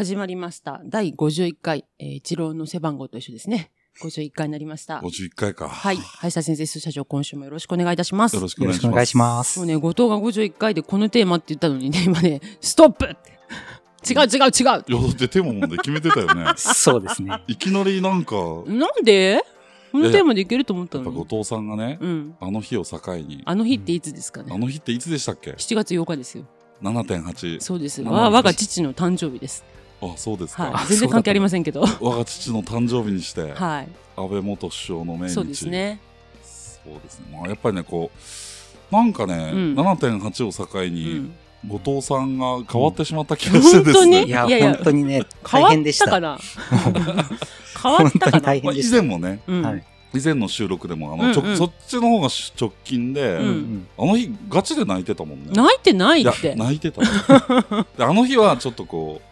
始まりました。第51回、えー、一郎の背番号と一緒ですね。51回になりました。51回か。はい。林田先生、須社長、今週もよろしくお願いいたします。よろしくおよ願いします。願いします。もうね、後藤が51回でこのテーマって言ったのにね、今ね、ストップ。違う違う違う。いや、だってテーマもんで決めてたよねそうですね。いきなりなんか、やなんで？このテーマでいけると思ったっぱのに。後藤さんがね、うん。あの日を境に、あの日っていつですかね？あの日っていつでしたっけ ?7 月8日ですよ。?7.8。そうです。まあわ我が父の誕生日です。あ、そうですか。はい。全然関係ありませんけど。我が父の誕生日にして、はい。安倍元首相の命日。そうです。ね。そうですね。まあ、やっぱりね、こう、なんかね、うん7.8を境うに、ん。後藤さんが変わってしまった気がしてです本当ね。いや、本当にね、変わっ大変でしたた。かな？変わったかな？まあ、以大変でした。前もね、うん。はい以前の収録でも、あの、うんうんちょそっちの方が直近で、うんうんあの日、ガチで泣いてたもんね。泣いてないって。泣いてた であの日はちょっとこう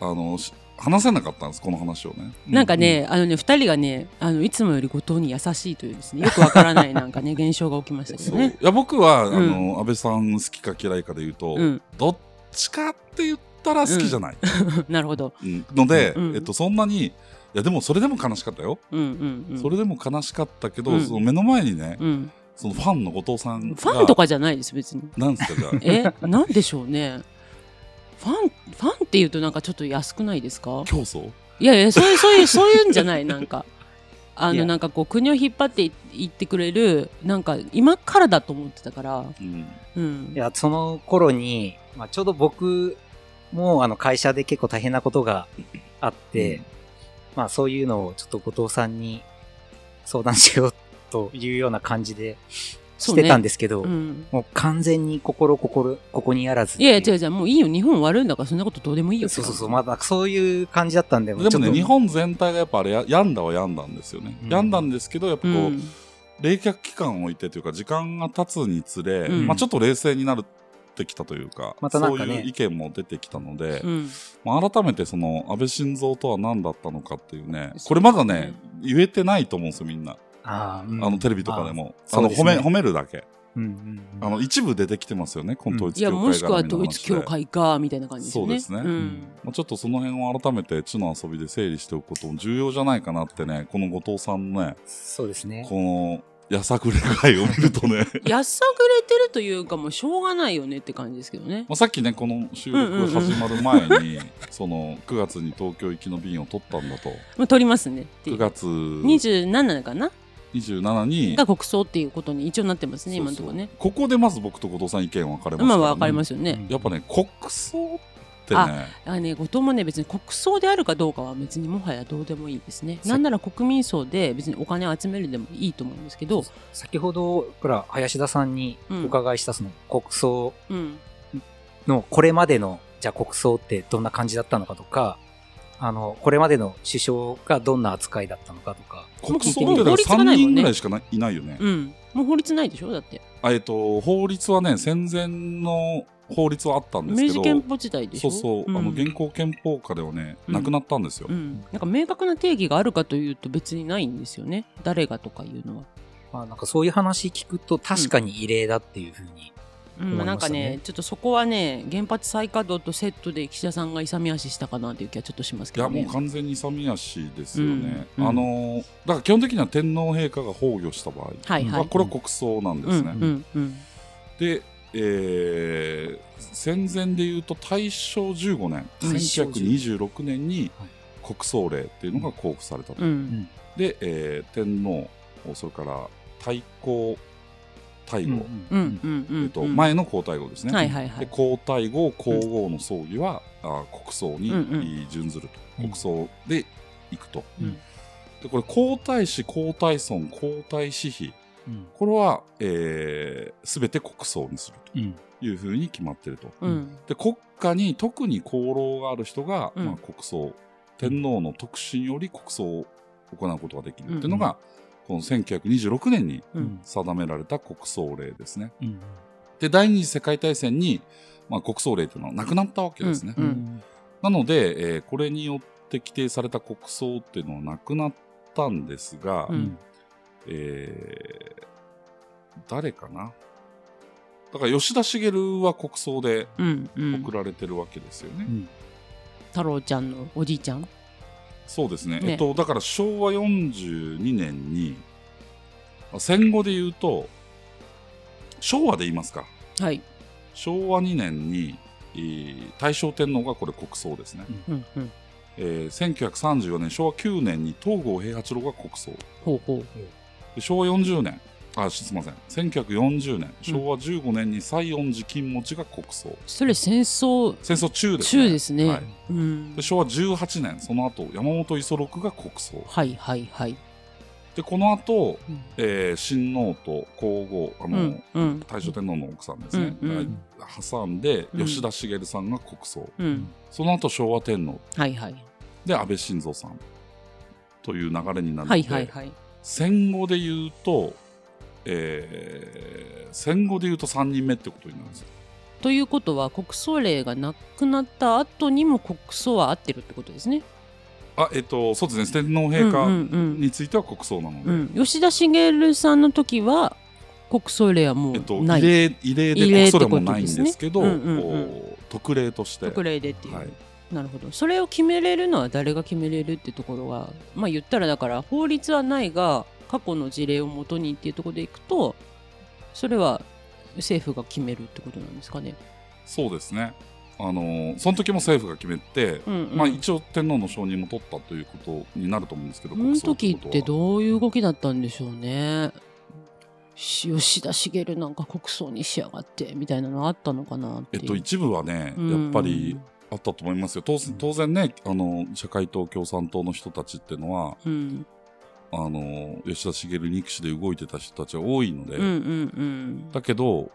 あのし話せなかったんですこの話をねなんかね、あのね、二人がね、あの、いつもより後藤に優しいというですね、よくわからない なんかね、現象が起きましたけどそういね。や僕は、うんあの安倍さん好きか嫌いかで言うと、うん。どっちかって言ったら好きじゃない、なるほど。うんので、うんえっと、そんなにいやでもそれでも悲しかったよ、うんうんうん。それでも悲しかったけど、うんその目の前にね、うん。そのファンの後藤さんがファンとかじゃないです、別に。なんですかじゃあえ、なんでしょうね。ファン、ファンって言うとなんかちょっと安くないですか？競争？いやいや、そういう、そういう、そういうんじゃない、なんか。あの、なんかこう、国を引っ張っていいってくれる、なんか、今からだと思ってたから、うん。うん。いや、その頃に、まあ、ちょうど僕も、あの、会社で結構大変なことがあって、うん。まあ、そういうのをちょっと後藤さんに相談しようというような感じでしてたんですけど、うん。もう完全に心、心、ここにあらずっていやいや、違う違う、もういいよ、日本悪いんだから、そんなことどうでもいいよ。そうそうそう、まだそういう感じだったんで、でもね日本全体がやっぱあれや病んだは病んだんですよね、うん。病んだんですけどやっぱこう、うん。冷却期間を置いてというか時間が経つにつれ、うん。まあ、ちょっと冷静になってきたというか,、またね。そういう意見も出てきたので、うん。まあ、改めてその安倍晋三とは何だったのかっていうねそうこれまだね言えてないと思うんですよみんな、あーうん。あのテレビとかでも。あの褒め褒めるだけ。うんうんうん。あの一部出てきてますよねこの統一いや、教会もしくは絡みの話で統一教会か、みたいな感じですよね。そうですね。ん。まあ、ちょっとその辺を改めて地の遊びで整理しておくことも重要じゃないかなってねこの後藤さんのねそうですね。このやさぐれ会を見るとね。やさぐれてるというか、もうしょうがないよねって感じですけどね。まあ、さっきねこの収録が始まる前に、その9月に東京行きの便を取ったんだと。まあ、取りますねってい9う。月。27かな？27にが国葬っていうことに一応なってますね、今のところね。ここでまず僕と後藤さん意見分かれますまあ、から、ねわかりますよね。やっぱね国葬ってあねあね、後藤もね、別に国葬であるかどうかは別にもはやどうでもいいですね。さなんなら国民葬で別にお金を集めるでもいいと思うんですけど、先ほどから林田さんにお伺いしたその国葬うん。のこれまでのじゃあ国葬ってどんな感じだったのかとか、あの、これまでの首相がどんな扱いだったのかとか、国葬もう法ってだから3律がないもんね人ぐらいしかないいないよね、うん。もう法律ないでしょだって。あえっと法律はね戦前の法律はあったんですけど明治憲法時代でしょ？そうそう、んあの現行憲法下ではね、うんなくなったんですよ、うん。なんか明確な定義があるかというと別にないんですよね。誰がとかいうのは。まあなんかそういう話聞くと確かに異例だっていうふうに、うん、なんかねね、ちょっとそこはね、原発再稼働とセットで岸田さんが勇み足したかなという気はちょっとしますけどね。いやもう完全に勇み足ですよね、うんうんあのーだから基本的には天皇陛下が崩御した場合、はいはい。まあ、これは国葬なんですね、うんうんうん。で、えー戦前でいうと大正15年大正1926年にはい国葬令っていうのが交付されたと、うん。で、えー天皇それから太皇太后、うんうんうんうん。えっと、前の皇太后ですね、はいはいはい。で皇太后皇后の葬儀は、あ国葬に、うんうん。準ずると。うん国葬で行くと、うん。でこれ皇太子皇太孫皇太子妃。うん。これは、えー、全て国葬にするうん。というふうに決まっていると。うん。で国家に特に功労がある人が、うん。まあ、国葬。天皇の特使により国葬を行うことができるっていうのが、この1926年にうん。定められた国葬令ですね。うん。で第二次世界大戦に、まあ、国葬令というのはなくなったわけですね、うん。うん。なので、えーこれによって規定された国葬っていうのはなくなったんですが、うん。えー誰かな？だから吉田茂は国葬でうん。うん。送られてるわけですよね。うん。太郎ちゃんのおじいちゃんそうですね。ね。えっとだから昭和42年にあ戦後で言うと昭和で言いますか。はい。昭和2年に、えー大正天皇がこれ国葬ですね、うんうん。えー1934年昭和9年に東郷平八郎が国葬。ほうほう。で昭和40年あすみません。1940年昭和15年に西園寺金持ちが国葬。それ戦争戦争中ですね。中ですね、はい。うん。で昭和18年その後山本五十六が国葬。はいはいはい、でこの後、うん。えー親王と皇后あの、うんうん。大正天皇の奥さんですね、うんうん。が挟んでうん。吉田茂さんが国葬、うん、その後昭和天皇。はいはい。で安倍晋三さん。という流れになるので、はいはいはい。戦後で言うと、えー戦後で言うと3人目ってことになるんですよ。ということは国葬令がなくなった後にも国葬は合ってるってことですね。あえっとそうですね。天皇陛下うんうんうん。については国葬なので、うん、吉田茂さんの時は国葬令はもえっと、うない、異例異例で国葬でもないんですけど、ねうんうん。特例として。特例でっていう、はい。なるほど。それを決めれるのは誰が決めれるってところがまあ言ったらだから法律はないが過去の事例をもとにっていうところでいくとそれは政府が決めるってことなんですかね。そうですね。あのその時も政府が決めて、うんうん。まあ、一応天皇の承認も取ったということになると思うんですけどこの時ってどういう動きだったんでしょうね。し吉田茂なんか国葬にしやがってみたいなのあったのかな。えっと、一部はね、うん。やっぱりあったと思いますよ。当然当然ねあの社会党共産党の人たちっていうのはうん、あの吉田茂憎しで動いてた人たちは多いので、うんうんうんだけど、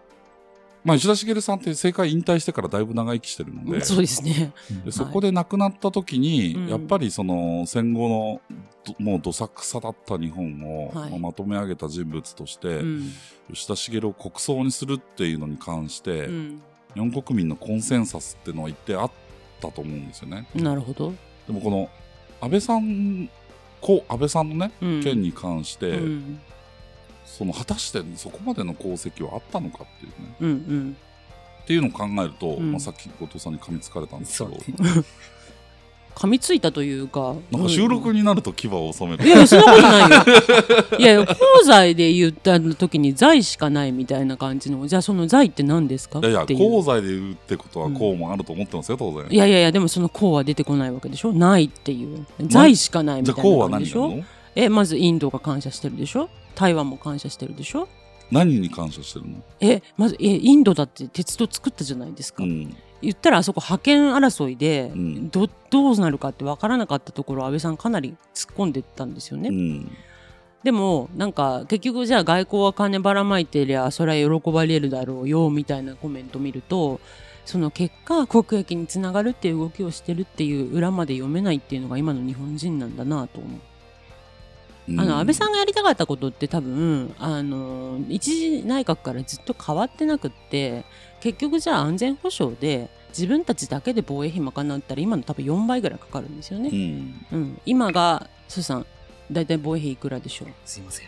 まあ、吉田茂さんって政界引退してからだいぶ長生きしてるのでそうですね。でそこで亡くなった時に、うんやっぱりその戦後のどもうどさくさだった日本を、はいまあまとめ上げた人物として、うん吉田茂を国葬にするっていうのに関して、うん、日本国民のコンセンサスっていうのは一定あったと思うんですよね。なるほど。でもこの安倍さん故安倍さんのね、うん。件に関して、うん。その果たしてそこまでの功績はあったのかっていうね。うんうん、っていうのを考えると、うん。まあ、さっき後藤さんに噛みつかれたんですけど、噛みついたというか。なんか収録になると牙を収める、いやそんなことないよ。いや功罪で言った時に罪しかないみたいな感じの、じゃあその罪って何ですかいやいや功罪で言うってことは功もあると思ってますよ当然、いやいやいや、でもその功は出てこないわけでしょ？ないっていう。罪しかないみたいな感じでしょ？え、まずインドが感謝してるでしょ？台湾も感謝してるでしょ？何に感謝してるの、え、まず、え、インドだって鉄道作ったじゃないですか。うん、言ったらあそこ覇権争いで、うんどどうなるかって分からなかったところ安倍さんかなり突っ込んでったんですよね。うんでもなんか結局じゃあ外交は金ばらまいてりゃそれは喜ばれるだろうよみたいなコメント見るとその結果国益につながるっていう動きをしてるっていう裏まで読めないっていうのが今の日本人なんだなと思う。うんあの安倍さんがやりたかったことって多分あの一時内閣からずっと変わってなくって結局じゃあ安全保障で自分たちだけで防衛費賄ったら今の多分4倍ぐらいかかるんですよね。うんうん、今がスーさん大体防衛費いくらでしょう？すいません。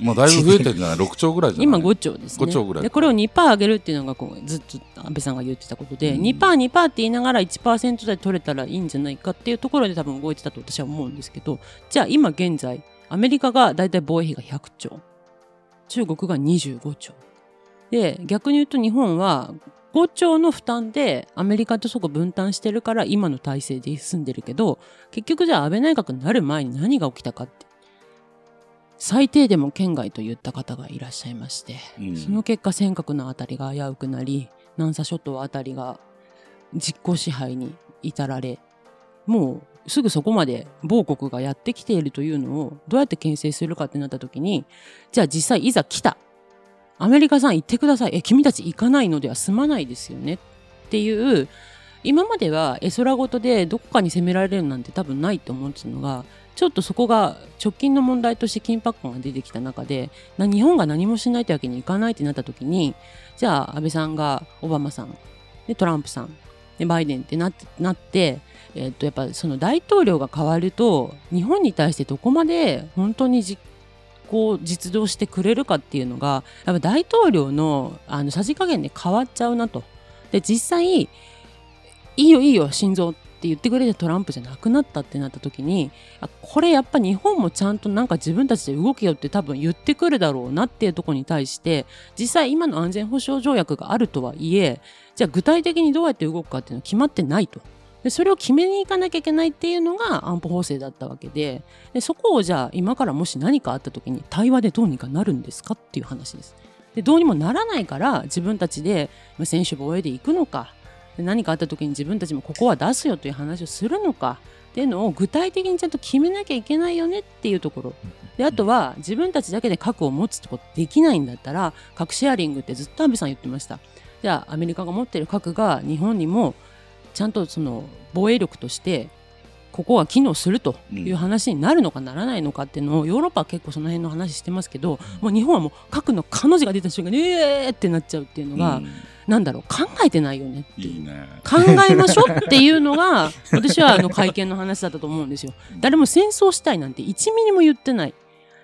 まあだいぶ増えてるんじゃない？6兆ぐらいじゃない？今5兆ですね。5兆ぐらい。でこれを2%上げるっていうのがこうずっと安倍さんが言ってたことで、うん。2%2% 2%って言いながら1%で取れたらいいんじゃないかっていうところで多分動いてたと私は思うんですけどじゃあ今現在アメリカが大体防衛費が100兆。中国が25兆。で逆に言うと日本は5兆の負担でアメリカとそこ分担してるから今の体制で済んでるけど結局じゃあ安倍内閣になる前に何が起きたかって最低でも県外と言った方がいらっしゃいまして、うん。その結果尖閣のあたりが危うくなり南沙諸島あたりが実効支配に至られもうすぐそこまで某国がやってきているというのをどうやって牽制するかってなった時にじゃあ実際いざ来た。アメリカさん行ってください。え君たち行かないのでは済まないですよねっていう今までは絵空事でどこかに攻められるなんて多分ないと思ってたのがちょっとそこが直近の問題として緊迫感が出てきた中で日本が何もしないってわけにいかないってなった時にじゃあ安倍さんがオバマさんでトランプさんでバイデンってなってなって、えっとやっぱその大統領が変わると日本に対してどこまで本当に実行実動してくれるかっていうのがやっぱ大統領のあのさじ加減で変わっちゃうなと。で実際いいよいいよ心臓ってって言ってくれてトランプじゃなくなったってなった時にあこれやっぱ日本もちゃんとなんか自分たちで動けよって多分言ってくるだろうなっていうところに対して実際今の安全保障条約があるとはいえじゃあ具体的にどうやって動くかっていうのは決まってないと。でそれを決めに行かなきゃいけないっていうのが安保法制だったわけででそこをじゃあ今からもし何かあった時に対話でどうにかなるんですかっていう話です。でどうにもならないから自分たちで選手防衛で行くのか何かあった時に自分たちもここは出すよという話をするのか。っていうのを具体的にちゃんと決めなきゃいけないよねっていうところ。であとは自分たちだけで核を持つってことできないんだったら核シェアリングってずっと安倍さん言ってました。じゃあアメリカが持ってる核が日本にもちゃんとその防衛力としてここが機能するという話になるのかならないのかっていうのをヨーロッパは結構その辺の話してますけど、もう日本はもう核の彼女が出た瞬間にえーってなっちゃうっていうのが、うんなんだろう考えてないよねっていういいね。考えましょうっていうのが 私はあの会見の話だったと思うんですよ。誰も戦争したいなんて1ミリも言ってない。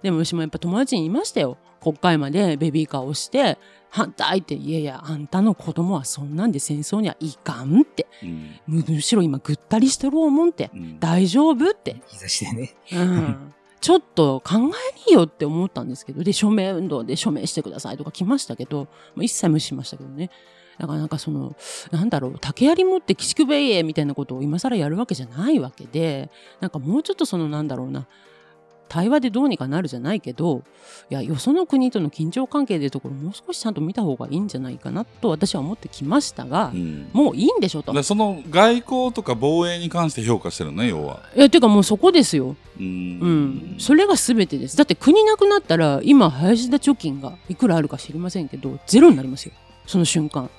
でも私もやっぱ友達にいましたよ。国会までベビーカーをして反対っていやいやあんたの子供はそんなんで戦争にはいかんってうんむむしろ今ぐったりしてる思んってうん大丈夫って、日差しでね。うん、ちょっと考えによって思ったんですけどで署名運動で署名してくださいとか来ましたけど一切無視しましたけどね。だからなんかそのなんだろう竹槍持って鬼畜米英みたいなことを今更やるわけじゃないわけでなんかもうちょっとそのなんだろうな対話でどうにかなるじゃないけどいやよその国との緊張関係でいうところもう少しちゃんと見た方がいいんじゃないかなと私は思ってきましたが、うんもういいんでしょと。でその外交とか防衛に関して評価してるのね要は。いやていうかもうそこですよ。ううんん、それが全てです。だって国なくなったら今林田貯金がいくらあるか知りませんけどゼロになりますよその瞬間。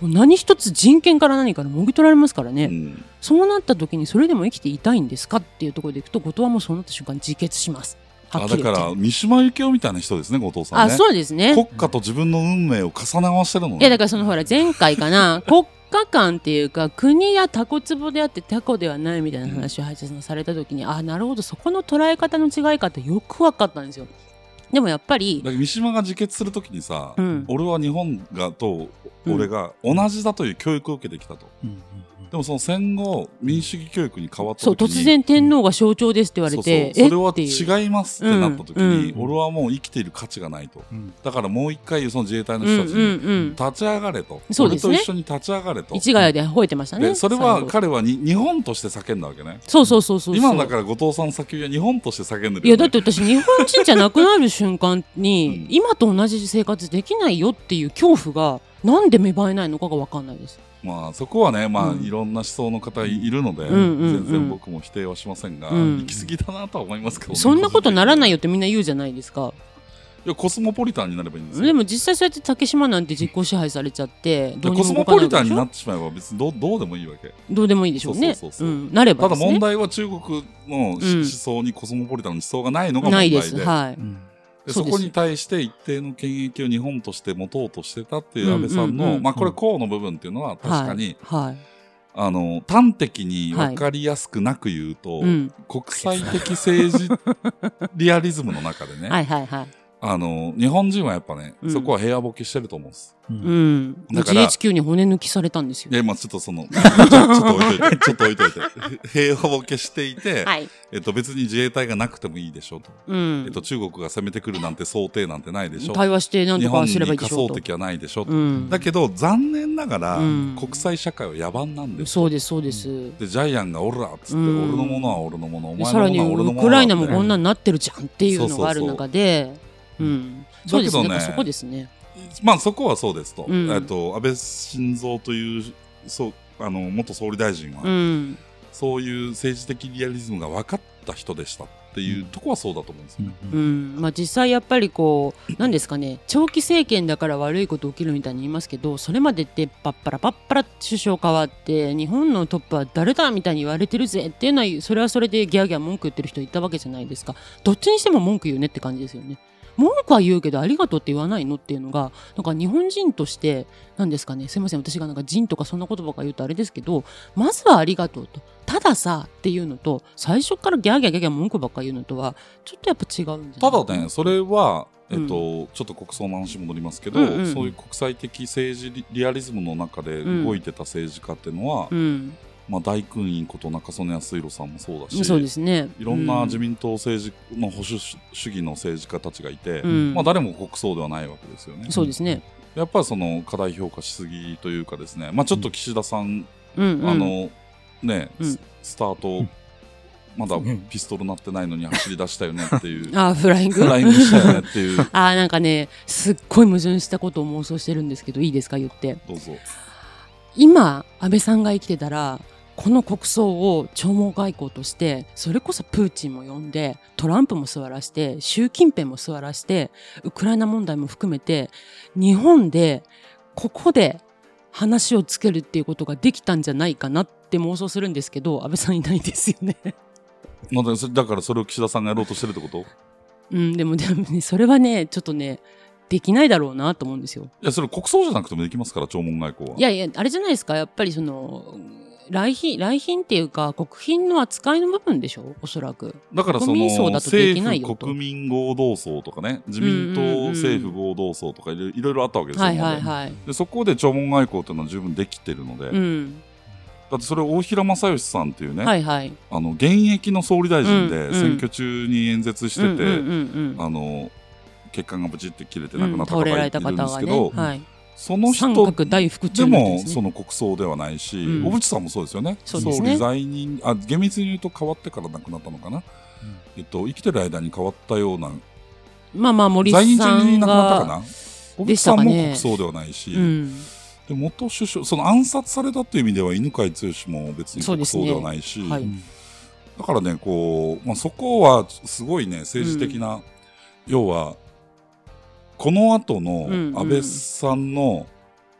もう何一つ人権から何からもぎ取られますからね、うん。そうなった時にそれでも生きていたいんですかっていうところでいくと後藤はもうそうなった瞬間自決しますはあだから三島由紀夫みたいな人ですね後藤さんあね。そうですね。国家と自分の運命を重ね合わせてるのね。いやだからそのほら前回かな。国家間っていうか国やタコ壺であってタコではないみたいな話を林田さんされた時に、あなるほどそこの捉え方の違いかってよく分かったんですよでもやっぱり三島が自決するときにさ、うん俺は日本がと俺が同じだという教育を受けてきたと。うんうんでもその戦後民主主義教育に変わったそう時に突然天皇が象徴ですって言われてそうそうそれは違いますってなった時に、う。ん俺はもう生きている価値がないと。うん。だからもう一回その自衛隊のうん人たちにうんうん立ち上がれと、そうですね。俺と一緒に立ち上がれと。市ヶ谷で吠えてましたね。でそれは彼はに日本として叫んだわけね。そうそうそうそうそう。今だから後藤さんの叫びは日本として叫んでるよ、ね、いやだって私日本人じゃなくなる瞬間に、うん。今と同じ生活できないよっていう恐怖がなんで芽生えないのかが分かんないです。まあそこはねまあ、うん。いろんな思想の方いるので、うんうんうん。全然僕も否定はしませんが、うん。行き過ぎだなとは思いますけどね、そんなことならないよよってみんな言うじゃないですか。いやコスモポリタンになればいいんですよ。でも実際そうやって竹島なんて実効支配されちゃってどうにコスモポリタンになってしまえば別にどうどうでもいいわけ。どうでもいいでしょうね。そうん。なればただですね。問題は中国のうん思想にコスモポリタンの思想がないのが問題で,、ないです。はい。うんでそこに対して一定の権益を日本として持とうとしてたっていう安倍さんの、まあこれ項の部分っていうのは確かに、はい、はいあの端的に分かりやすくなく言うと、うん、国際的政治リアリズムの中でね、はいはいはいあの日本人はやっぱね、うん。そこは平和ボケしてると思うんです。うん。うんだから GHQ に骨抜きされたんですよ。で、まあちょっとその、ち ょちょっと置いといて、ちょっと置いといて、平和ボケしていて、はい。えっと別に自衛隊がなくてもいいでしょと。うん。えっと中国が攻めてくるなんて想定なんてないでしょ。対話して何日本にとかすればいいで仮しょうと。想敵はないでしょ。うん。だけど残念ながら、うん。国際社会は野蛮なんです。そうですそうです、でジャイアンがオラっつって、うん。俺のものは俺のもの、おで前のもさらにウのは俺のものだクライナもこんなになってるじゃんっていうのがあるそうそうそう。中で、うん、そうですね。そこですね。まあそこはそうですと。うん。えっと安倍晋三というそうあの元総理大臣は、うん、そういう政治的リアリズムが分かった人でしたっていうとこはそうだと思うんですよ。うん、まあ実際やっぱりこうなんですかね。長期政権だから悪いこと起きるみたいに言いますけどそれまでってパッパラパッパラ首相変わって日本のトップは誰だみたいに言われてるぜっていうのはそれはそれでギャーギャー文句言ってる人いたわけじゃないですか。どっちにしても文句言うねって感じですよね。文句は言うけどありがとうって言わないのっていうのがなんか日本人としてなんですかねすいません私がなんか人とかそんな言葉が言うとあれですけどまずはありがとうと。たださっていうのと最初からギャーギャーギャーギャー文句ばっか言うのとはちょっとやっぱ違うんじゃないただね、それはえっとちょっと国葬の話戻りますけど、うんうんそういう国際的政治リリアリズムの中で動いてた政治家っていうのは、うん、まあ、大勲院こと中曽根康弘さんもそうだしそうですね。いろんな自民党政治の保守主義の政治家たちがいて、うん。まあ、誰も国葬ではないわけですよね。そうですね。やっぱりその過大評価しすぎというかですね、まあ、ちょっと岸田さん、うん、うん、あのね、うん。ススタート、まだうん。ピストル鳴ってないのに走り出したよねっていう、あーフライング。フライングしたよねっていう、あーなんかねすっごい矛盾したことを妄想してるんですけどいいですか言って。どうぞ。今安倍さんが生きてたらこの国葬を弔問外交としてそれこそプーチンも呼んでトランプも座らして習近平も座らしてウクライナ問題も含めて日本でここで話をつけるっていうことができたんじゃないかなって妄想するんですけど安倍さんいないですよね。だからそれを岸田さんがやろうとしてるってこと？うん、でもでもねそれはねちょっとねできないだろうなと思うんですよ。いやそれ国葬じゃなくてもできますから弔問外交は。いやいや、あれじゃないですか、やっぱりその、来賓、来賓っていうか、国賓の扱いの部分でしょ、おそらく。だからその国民葬だとできないよと政府国民合同葬とかね自民党うんうんうん政府合同葬とかいろいろあったわけですよ、はいはいはい。ででそこで弔問外交っていうのは十分できてるので、うん。だってそれ大平正義さんっていうね、はいはい。あの現役の総理大臣でうんうん選挙中に演説してて、うんうんうんあの血管がブチって切れてうん。亡くなった方がいるんですけど、。はい。その人で。もその国葬ではないし、うん。小渕さんもそうですよね。そうですね。総理在任あ厳密に言うと変わってから亡くなったのかな、えっと、生きてる間に変わったようなまあまあ、森在任さん中に亡くな。ったかが。な小で渕さんも国葬ではないし、うん。で元首相その暗殺されたという意味では犬飼剛も別に国葬ではないし、はい。だからねこう、まあ、そこはすごいね政治的な、要はこの後のうんうん。安倍さんの、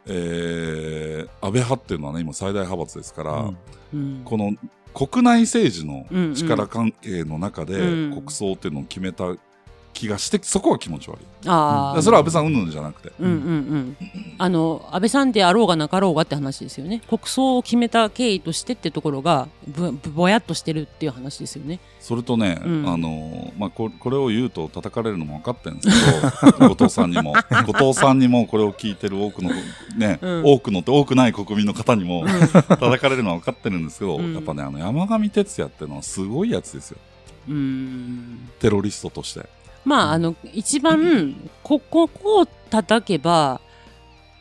えー安倍派っていうのはね今最大派閥ですから、うん。うん。この国内政治のうんうん力関係の中でうん。国葬っていうのを決めた気がしてそこは気持ち悪い、ああ。それは安倍さん云々じゃなくて、うんうんうん。あの、安倍さんであろうがなかろうがって話ですよね。国葬を決めた経緯としてってところが、ぶ、ぶぼやっとしてるっていう話ですよね。それとね、うんあのまあ、ここれを言うと叩かれるのも分かってるんですけど 後藤さんにも後藤さんにもこれを聞いてる多くの、ねうん多くのって多くない国民の方にも叩かれるのは分かってるんですけど、うんやっぱねあの山上徹也っていうのはすごいやつですようーん。テロリストとして。まあ、あの、一番、ここを叩けば、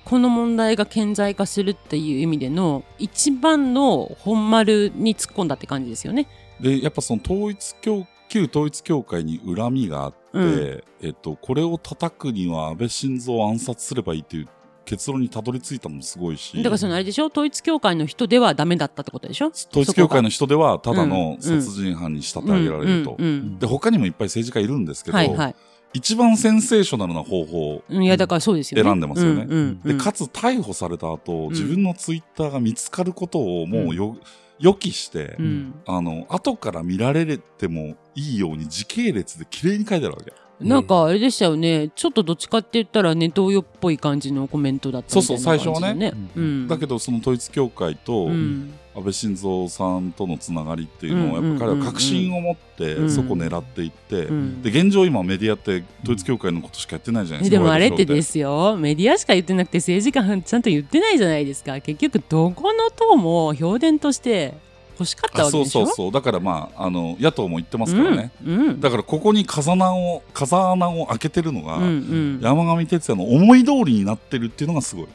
この問題が顕在化するっていう意味での、一番の本丸に突っ込んだって感じですよね。でやっぱその統一教旧統一教会に恨みがあって、うんえっと、これを叩くには安倍晋三を暗殺すればいいっていう結論にたどり着いたのもすごいし。だからそのあれでしょ？統一教会の人ではダメだったってことでしょ？統一教会の人人ではただうのん。殺人犯に仕立て上げられると。うん。うん。で他にもいっぱい政治家いるんですけど、はいはい。一番センセーショナルな方法うん。いや、だからそうですよね。選んでますよね。うんうんで、うん。かつ逮捕された後、ん。自分のツイッターが見つかることをもうよ、予期して、うん。あの後から見られてもいいように時系列で綺麗に書いてあるわけ。なんかあれでしたよね。ちょっとどっちかって言ったらネトウヨっぽい感じのコメントだったみたいな感じそうそう最初はねね。うん。だけどその統一教会とうん、安倍晋三さんとのつながりっていうのをうんやっぱ彼は確信を持ってうんそこ狙っていって、うんで現状今メディアって統一教会のことしかやってないじゃないですか。でもあれってですよ。メディアしか言ってなくて政治家ちゃんと言ってないじゃないですか。結局どこの党も評伝として欲しかったあそうわけでしょ？そうそうだからまああの野党も言ってますからね、うん。うん。だからここに風穴を風穴を開けてるのが、うんうん山上徹也の思い通りになってるっていうのがすごい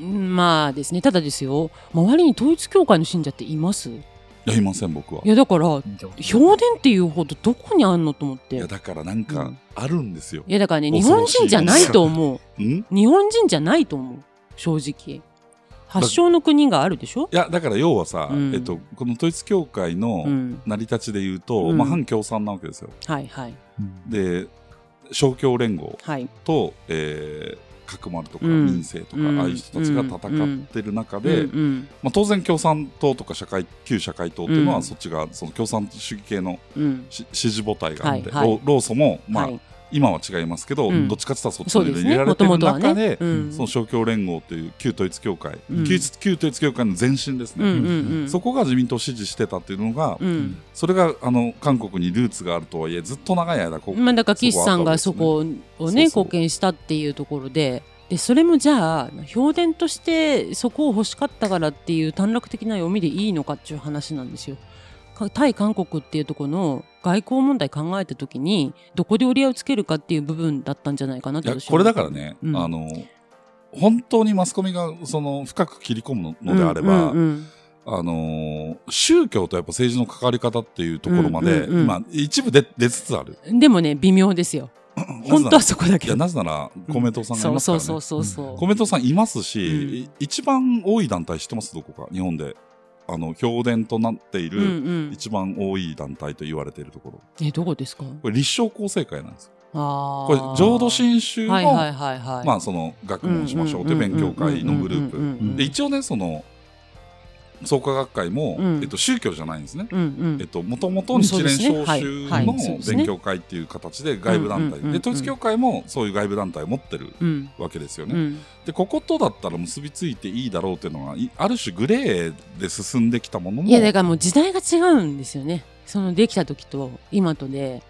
うんまあですね。ただですよ。周りに統一教会の信者っています？いやいません僕はやだから、評伝っていうほどどこにあんのと思って。いやだからなんかうんあるんですよ、いやだからね、日本人じゃないと思う。ん？日本人じゃないと思う。正直。発祥の国があるでしょ？いやだから要はさ、うんえっと、この統一教会のうん。成り立ちで言うと、うんまあ、反共産なわけですよはいはい。で勝共連合はい。と、えー角丸とかうん民政とか、うんああいう人たちが戦ってる中で、うんうんまあ、当然共産党とか社会旧社会党っていうのは、うんそっちがその共産主義系のうん。し支持母体があって、はいはい労労組も、まあはい。今は違いますけど、うんどっちかって言ったらそっちですね。れられてる中でね。、うんその勝共連合という旧統一教会、うん旧旧統一教会の前身ですね。そこが自民党を支持してたっていうのが、うん。それがあの韓国にルーツがあるとはいえずっと長い間こう、まあだから岸さんがそこをね貢献したっていうところででそれもじゃあ評伝としてそこを欲しかったからっていう短絡的な読みでいいのかっていう話なんですよ。か対韓国っていうところの外交問題考えた時にどこで折り合いをつけるかっていう部分だったんじゃないかなとこれだからね、うんあの本当にマスコミがその深く切り込むのであれば、うんうんあのー宗教とやっぱ政治の関わり方っていうところまで、うんうんうん今一部で出つつある。うんでもね微妙ですよ。本当はそこだけいやど。なぜなら公明党さんがいますからね。そうそうそうそう。公明党さんいますし、うん一番多い団体知ってます？どこか日本であの評伝となっていうんる、うん。一番多い団体と言われているところえどこですか？これ立正厚生会なんですよああ。これ浄土真宗の、学問しましょうって勉強会のグループ一応ねその創価学会も、うん。えっと、宗教じゃないんですね。うんうん。えっと、もともと日蓮召集の勉強会っていう形で外部団体で統一教会もそういう外部団体を持ってるうん。わけですよね。うん。でこことだったら結びついていいだろうっていうのはいある種グレーで進んできたものもいやだからもう時代が違うんですよね。そのできた時と今とで。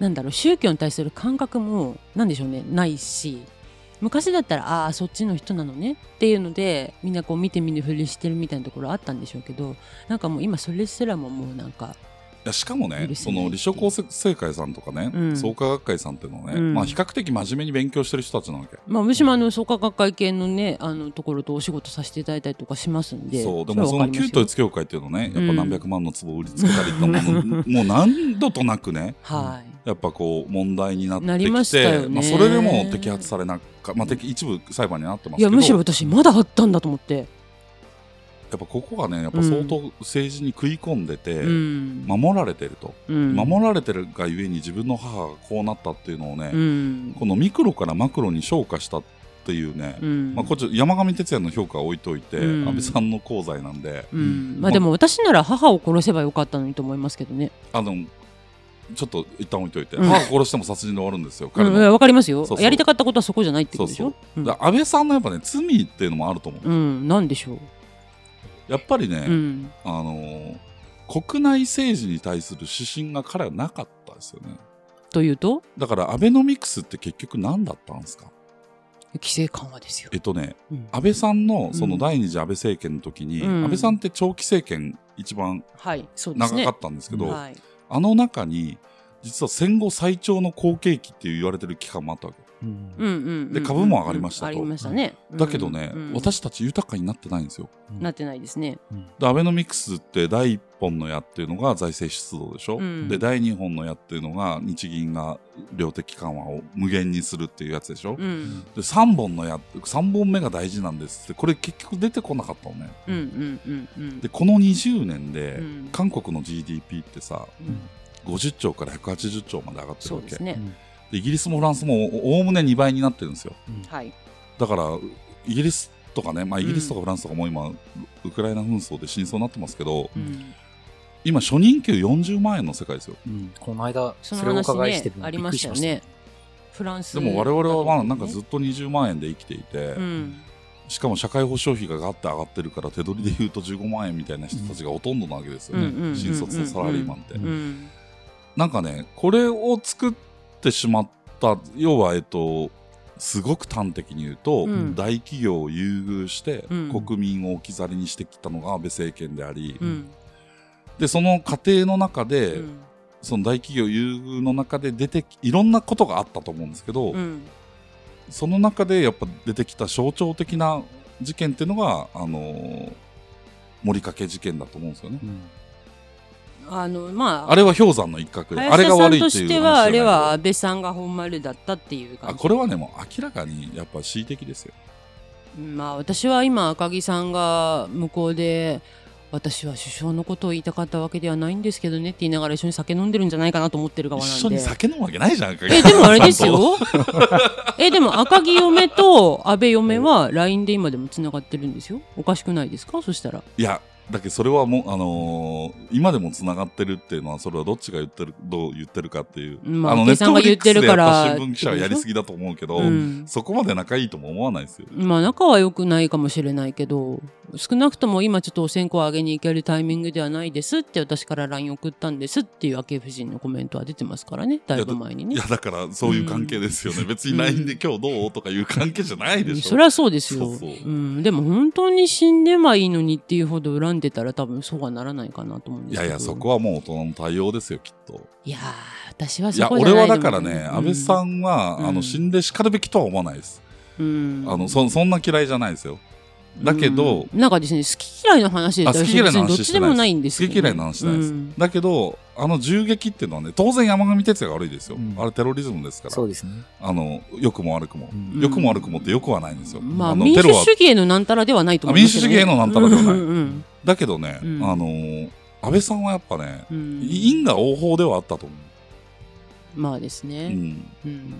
なんだろう宗教に対する感覚もなんでしょうね。ないし昔だったらああーそっちの人なのねっていうのでみんなこう見て見ぬふりしてるみたいなところあったんでしょうけどなんかもう今それすらももうなんかいやしかもねその立正厚生会さんとかね、うん。創価学会さんっていうのはね、うん。まあ、比較的真面目に勉強してる人たちなわけ。まあ私もあの創価学会系のねあのところとお仕事させていただいたりとかしますんでそうでもその旧統一教会っていうのねやっぱ何百万の壺を売りつけたりったもの、うんもう何度となくねはいやっぱこう問題になってきてましね。まあ、それでも摘発されなか、まあ、摘一部裁判になってますけどいやむしろ私まだあったんだと思って、やっぱここがねやっぱ相当政治に食い込んでて、うん。守られてると、うん。守られてるがゆえに自分の母がこうなったっていうのをね、うん。このミクロからマクロに昇華したっていうね、うん。まあ、こっち山上徹也の評価は置いといて、うん。安倍さんの功罪なんで、うん。まあでも私なら母を殺せばよかったのにと思いますけどね。あのちょっと一旦置いといて、うん。母殺しても殺人で終わるんですよ、うん、い彼の。やわかりますよ。そうそう。やりたかったことはそこじゃないってことでしょ？そうそう。安倍さんのやっぱね罪っていうのもあると思う、うん、うん、なんでしょう？やっぱりね、うん、あのー国内政治に対する指針が彼はなかったですよね。というと？だからアベノミクスって結局何だったんですか？規制緩和ですよ。えっとねうん。安倍さんのそのうん第二次安倍政権の時に、うん。安倍さんって長期政権一番。長かったんですけど、はい、あの中に実は戦後最長の好景気って言われてる期間もあったわけ。で株も上がりましたと。だけどね、私たち豊かになってないんですよ。なってないですね。でアベノミクスって第一本の矢っていうのが財政出動でしょ、うん。で第二本の矢っていうのが日銀が量的緩和を無限にするっていうやつでしょ、うん、で3本の矢3本目が大事なんですって。これ結局出てこなかったのね。でこの20年で、うん。韓国の GDP ってさうん。50兆から180兆まで上がってるわけ。ね。でイギリスもフランスもおおむね2倍になってるんですよ。はい。だからイギリスとかね、まあ、イギリスとかフランスとかも今、ウクライナ紛争で死にそうになってますけど、うん、今初任給40万円の世界ですよ。うん。この間、そそれをおの話伺いしてねありました。よね。フランス。でも我々はまあなんかっずっと20万円で生きていて、うん、しかも社会保障費がガッて上がってるから手取りで言うと15万円みたいな人たちがほとんどなわけですよね。新卒のサラリーマンって。なんかねこれを作ってしまった要はえっとすごく端的に言うと、うん。大企業を優遇して、うん。国民を置き去りにしてきたのが安倍政権であり、うん、でその過程の中で、うん。その大企業優遇の中で出てきいろんなことがあったと思うんですけど、うん、その中でやっぱ出てきた象徴的な事件っていうのが、あのー森掛事件だと思うんですよね。うんあのまああれは氷山の一角で、あれが悪いとしてはあれは話安倍さんが本丸だったっていうあこれはねもう明らかにやっぱ恣意的ですよ。まあ私は今赤木さんが向こうで私は首相のことを言いたかったわけではないんですけどねって言いながら一緒に酒飲んでるんじゃないかなと思ってる側なんで一緒に酒飲むわけないじゃん。えでもあれですよえでも赤木嫁と安倍嫁は LINE で今でもつながってるんですよおかしくないですかそしたらいやだけどそれはもう、あのー今でもつながってるっていうのは、それはどっちが言ってる、どう言ってるかっていう。まあの、計算が言ってるからネットフリックスでやっぱ新聞記者はやりすぎだと思うけど、うんそこまで仲いいとも思わないですよ。まあ仲は良くないかもしれないけど、少なくとも今ちょっとお線香を上げに行けるタイミングではないですって私から LINE 送ったんですっていう昭恵夫人のコメントは出てますからね、だいぶ前にねいや、。だから、そういう関係ですよね。別に LINE で今日どうとかいう関係じゃないでしょ。それはそうですようん。でも本当に死んではいいのにっていうほど恨んでたら多分そうはならないかなと思うんですけど。いやいや、そこはもう大人の対応ですよ、きっと。いやー、私はいそや、こじゃない俺はだからね、安倍さん、んは、うんあの、死んで叱るべきとは思わないです。うん、あの、そ、そんな嫌いじゃないですよ。だけど、うんなんかですね、好き嫌いの話であ好き嫌いの話どっちでもないんですけど、好き嫌いの話じゃないですうんだけど、あの銃撃っていうのはね、当然山上哲也が悪いですよ。うんあれテロリズムですから。そうですね。あの、良くも悪くも。うん良くも悪くもって良くはないんですよ。まあ、の民主主義へのなんたらではないと思いますけど、ね、あ民主主義へのなんたらではないうんうんだけどね、うんあのー安倍さんはやっぱね、うん因果応報ではあったと思まあですう。うね。ん。うん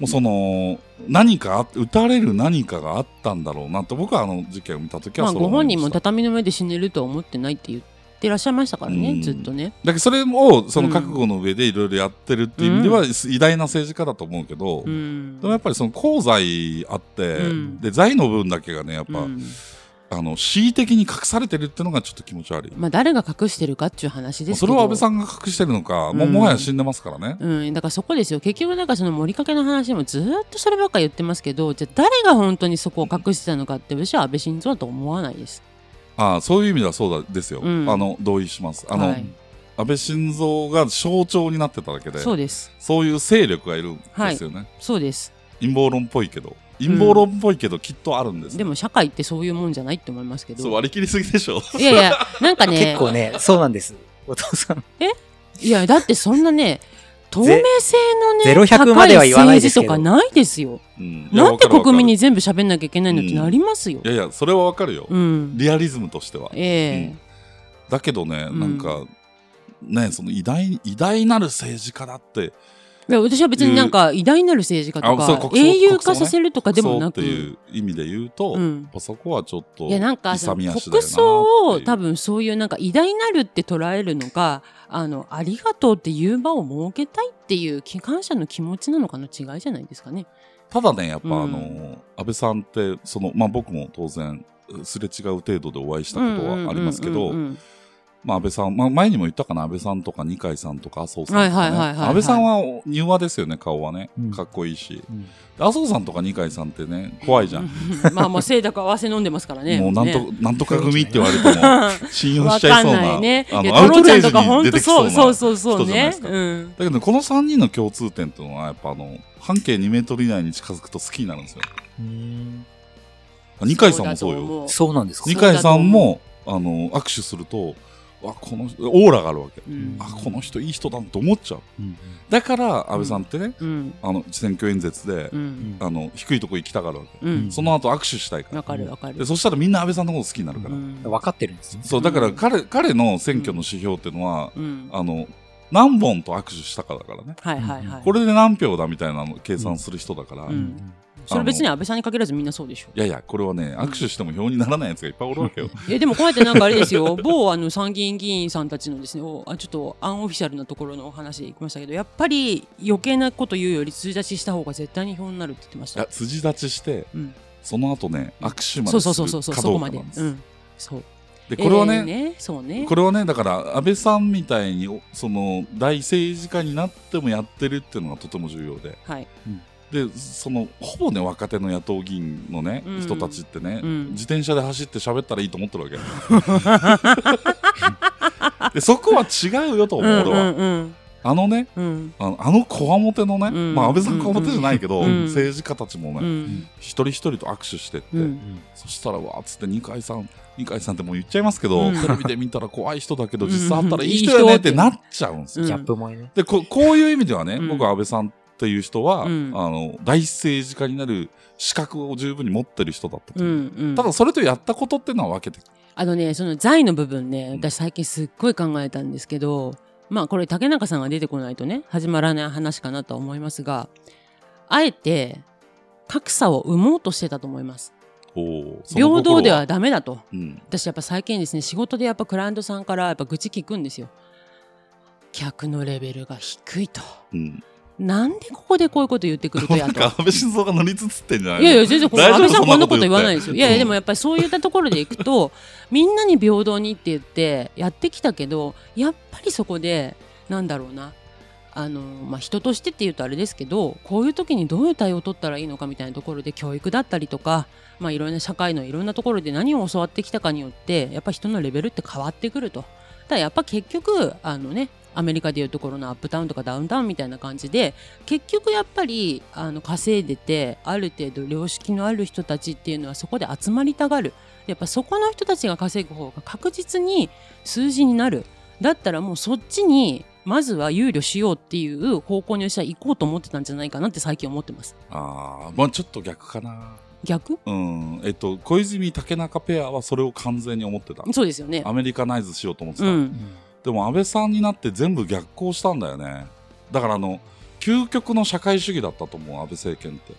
もうその、何かあ、撃たれる何かがあったんだろうなと、僕はあの事件を見たときはまあ、ご本人も。畳の上で死ねるとは思ってないって言ってらっしゃいましたからね、うんずっとね。だけどそれを、その覚悟の上でいろいろやってるっていう意味では、う偉大な政治家だと思うけど、うんでもやっぱりその功罪あって、うんで、財の分だけがね、やっぱ、うんあの、恣意的に隠されてるっていうのがちょっと気持ち悪い。まあ、誰が隠してるかっていう話ですけそどれは安倍さんが隠してるのか、もううんもはや死んでますからね。うん、だからそこですよ結局なんかその盛りかけの話でもずーっとそればっかり言ってますけどじゃあ誰が本当にそこを隠してたのかって私は安倍晋三だと思わないです。ああそういう意味ではそうだですよ。うんあの、同意します。あの、はい安倍晋三が象徴になってただけで、そうですそういう勢力がいるんですよね。そうです陰謀論っぽいけど。陰謀論っぽいけど、きっとあるんですよ。でも社会ってそういうもんじゃないって思いますけそう、ど割り切りすぎでしょ。いやいやなんかね結構ね、そうなんです。お父さん。いやだってそんなね透明性のねゼロ100高までは言わないとかないですよ。うんなんで国民に全部喋んなきゃいけないのってなりますよい。やいや、それはわかるよ。うん。リアリズムとしては。ええだけどね、うんなんか、ね、その偉大、偉大なる政治家だって、私は別になんか偉大なる政治家とか英雄化させるとかでもなく、ていう意味で言うと、うん。やっぱそこはちょっと、いやなんか国葬を多分そういうなんか偉大なるって捉えるのかあのありがとうっていう場を設けたいっていう機関車の気持ちなのかの違いじゃないですかね。ただね、やっぱ、うん。あの、安倍さんって、その、まあ僕も当然、すれ違う程度でお会いしたことはありますけどうんうんうんうん、まあ安倍さん、まあ前にも言ったかな、安倍さんとか二階さんとか麻生さんとかはいはいはいはいね。はい安倍さんは柔和ですよね、顔はねうん。かっこいいし。うん麻生さんとか二階さんってね、怖いじゃん。うんまあまあ清濁合わせ飲んでますからね。もうなんと、ねなんとか組って言われても、信用しちゃいそうなね。いあの、やアウトレイジに出当てきそうな。そうそうそうそうね人じゃないです。かうん。だけどね、この3人の共通点っていうのは、やっぱあの、半径2メートル以内に近づくと好きになるんですよ。うん二階さんもそうよ。よそうなんですか？二階さんも、あの、握手すると、わ、この人、オーラがあるわけ。うんあ、この人いい人だと思っちゃう。うんだから、安倍さんってね、うんあの、選挙演説でう、んあの、低いとこ行きたがるわけ。うんその後握手したいから。わかるわかるで、。そしたらみんな安倍さんのこと好きになるから。うん分かってるんですよ。そう、だから彼、彼の選挙の指標っていうのは、うんあの、何本と握手したかだからね。はいはいはい。これで何票だみたいなのを計算する人だから、いうんそれ別に安倍さんに限らずみんなそうでしょ。やいや、これはね、握手しても票にならないやつがいっぱいおるわけよ。えでもこうやってなんかあれですよ。某あの参議院議員さんたちのですねおあちょっとアンオフィシャルなところのお話でいきましたけどやっぱり余計なこと言うより通立ちした方が絶対に票になるって言ってましいやた、辻立ちして、うん、その後ね、握手まそうですそうそうそうそうるかそこまで。どうかなん。そう。で、これはえーね、そうね。これはね、だから、安倍さんみたいに、おその、大政治家になってもやってるっていうのがとても重要で。はいで、その、ほぼね、若手の野党議員のね、うん。人たちってね、うん。自転車で走って喋ったらいいと思ってるわけ。で、そこは違うよと思う、俺は。うんうん。あのね、うん。あの、あのこわもてのね、うん。まあ安倍さんこわもてじゃないけど、うん。政治家たちもね、うん。一人一人と握手してって、うん。そしたらわーっつって二階さん、二階さんってもう言っちゃいますけど、うん。テレビで見たら怖い人だけど、うん。実際会ったらいい人やねってなっちゃうんですよ。うん。ギャップ萌えね。でこ、こういう意味ではね、うん。僕は安倍さんっていう人は、うんあの、大政治家になる資格を十分に持ってる人だったとう。んうんただ、それとやったことっていうのは分けてあのねその財の部分ねうん私最近すっごい考えたんですけどまあこれ竹中さんが出てこないとね始まらない話かなとは思いますがあえて格差を生もうとしてたと思います。平等ではダメだと。うん。私やっぱ最近ですね、仕事でやっぱクライアントさんからやっぱ愚痴聞くんですよ。客のレベルが低いと。うん。なんでここでこういうこと言ってくるとやと。安倍晋三が乗りつつってんじゃないの？いやいや、全然安倍さんこんなこと言わないですよ。いやいや、うんでもやっぱりそういったところでいくと、みんなに平等にって言ってやってきたけど、やっぱりそこで、なんだろうな。あのまあ、人としてって言うとあれですけどこういう時にどういう対応を取ったらいいのかみたいなところで教育だったりとか、まあ、いろんな社会のいろんなところで何を教わってきたかによってやっぱ人のレベルって変わってくると。ただやっぱ結局あのねアメリカでいうところのアップタウンとかダウンタウンみたいな感じで結局やっぱりあの稼いでてある程度良識のある人たちっていうのはそこで集まりたがるやっぱそこの人たちが稼ぐ方が確実に数字になるだったらもうそっちにまずは憂慮しようっていう方向に私は行こうと思ってたんじゃないかなって最近思ってますああ、まあちょっと逆かな。逆？うん。えっと、小泉竹中ペアはそれを完全に思ってた。そうですよねアメリカナイズしようと思ってた。うんでも安倍さんになって全部逆行したんだよね。だからあの、究極の社会主義だったと思う、安倍政権って。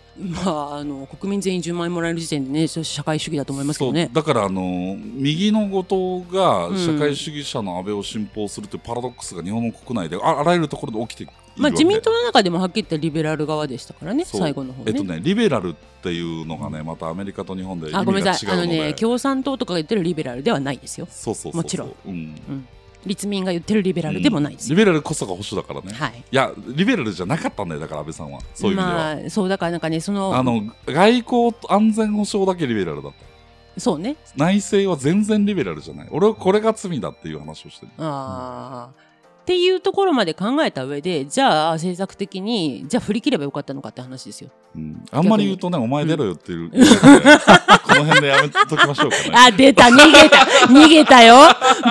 まああの国民全員10万円もらえる時点でね社会主義だと思いますけどね。だからあの右の後藤がうん。社会主義者の安倍を信奉するというパラドックスが日本の国内でああらゆるところで起きているまあ、自民党の中でもはっきり言ったリベラル側でしたからね最後の方ね。えっとねリベラルっていうのがねまたアメリカと日本で意味あごめんなさい。あのが違うのでね。共産党とかが言ってるリベラルではないですよ。そうそうそうそう。もちろん。うん立民が言ってるリベラルでもないですよ、リベラルこそが保守だからね、い、はい。やリベラルじゃなかったんだよだから安倍さんは。そういう意味では、まあそうだからなんかねそのあの外交と安全保障だけリベラルだった。そうね。内政は全然リベラルじゃない。俺はこれが罪だっていう話をしてる。あー。っていうところまで考えた上でじゃあ政策的にじゃあ振り切ればよかったのかって話ですよ。うん、あんまり言うとね、お前出ろよっていう、言うのでこの辺でやめときましょうかね。あ出た。逃げた。逃げたよ。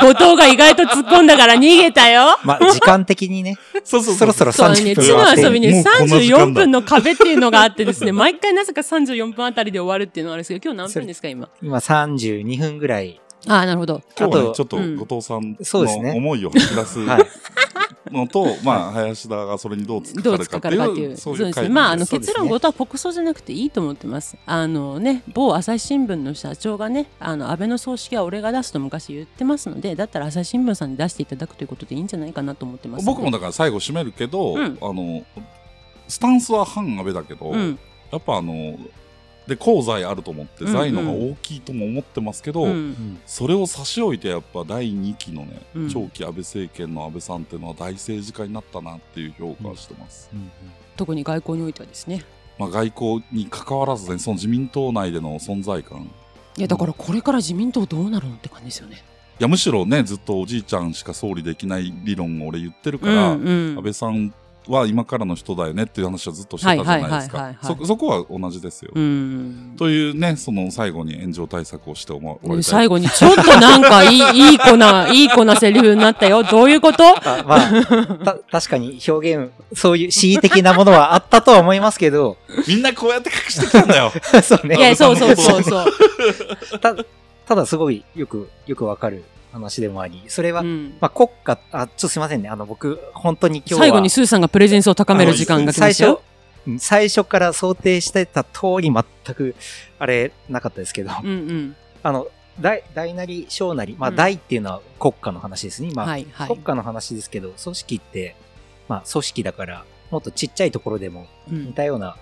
後藤が意外と突っ込んだから逃げたよ。まあ、時間的にね、そうそうそろそろそうね、30地の分は遊びね、もうこんな時間だ。34分の壁っていうのがあってですね、毎回なぜか34分あたりで終わるっていうのがあるんですけど、今日何分ですか、今？今32分ぐらい。ああ、なるほど。今日はね、ちょっとうん後藤さんの思いを吐き出すはい。のと、まあ、林田がそれにどう突っどうかかるかっていう、つかかるかっていう。そういう回ですね。まあ、あの、結論ごとは国葬じゃなくていいと思ってます。あのね、某朝日新聞の社長がね、あの、安倍の葬式は俺が出すと昔言ってますので、だったら朝日新聞さんに出していただくということでいいんじゃないかなと思ってます。僕もだから最後締めるけど、うんあの、スタンスは反安倍だけど、うん。やっぱあの、で、功罪あると思って、うんうん財のが大きいとも思ってますけど、うん。それを差し置いてやっぱ第2期のね、うん長期安倍政権の安倍さんっていうのは大政治家になったなっていう評価をしてます。特に外交においてはですね。まあ、外交に関わらずね、その自民党内での存在感。いや、だからこれから自民党どうなるのって感じですよね。いや、むしろね、ずっとおじいちゃんしか総理できない理論を俺言ってるから、うんうん安倍さんは今からの人だよねっていう話はずっとしてたじゃないですか。はいそそこは同じですよ。うん。というね、その最後に炎上対策をして思われ最後にちょっとなんかいい、いい子な、いい子なセリフになったよ。どういうこと？あ まあ、た、確かに表現、そういう恣意的なものはあったとは思いますけど、みんなこうやって隠してきたんだよ。そうね。いや、そうそうそうそう。たただすごいよく、よくわかる話でもあり、それは、うんまあ国家、あ、ちょっとすいませんね。あの、僕、本当に今日は。最後にスーさんがプレゼンスを高める時間が来ま最初した最初から想定してた通り全く、あれ、なかったですけど、うんうん。あの、大、大なり小なり、まあうん大っていうのは国家の話ですね。今、はいはい国。家の話ですけど、組織って、まあ組織だから、もっとちっちゃいところでもうん似たような、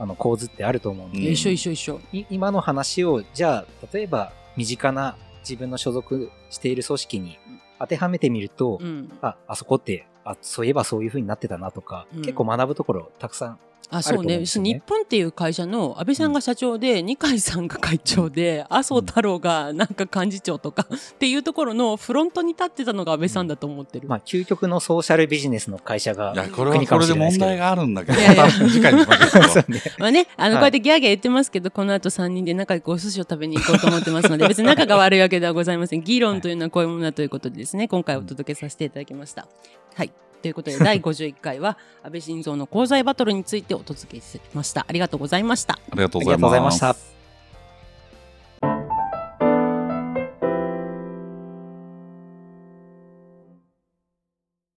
あの構図ってあると思うんで、うん一緒一緒一緒。い今の話を、じゃあ、例えば身近な自分の所属している組織に当てはめてみると、うん。あ、あそこって、あ、そういえばそういう風になってたなとか、うん結構学ぶところたくさんあ、そうね。ね日本っていう会社の安倍さんが社長で、二階さんが会長で、麻生太郎がなんか幹事長とかっていうところのフロントに立ってたのが安倍さんだと思ってる。まあ、究極のソーシャルビジネスの会社がいや、これはこれで。問題があるんだけど、次回に。まあね、あの、はいこうやってギャーギャー言ってますけど、この後3人で仲良くお寿司を食べに行こうと思ってますので、別に仲が悪いわけではございません。議論というのはこういうものだということでですね、今回お届けさせていただきました。はい。ということで、第51回は、安倍晋三の功罪バトルについてお届けしました。ありがとうございました。ありがとうございまし。た。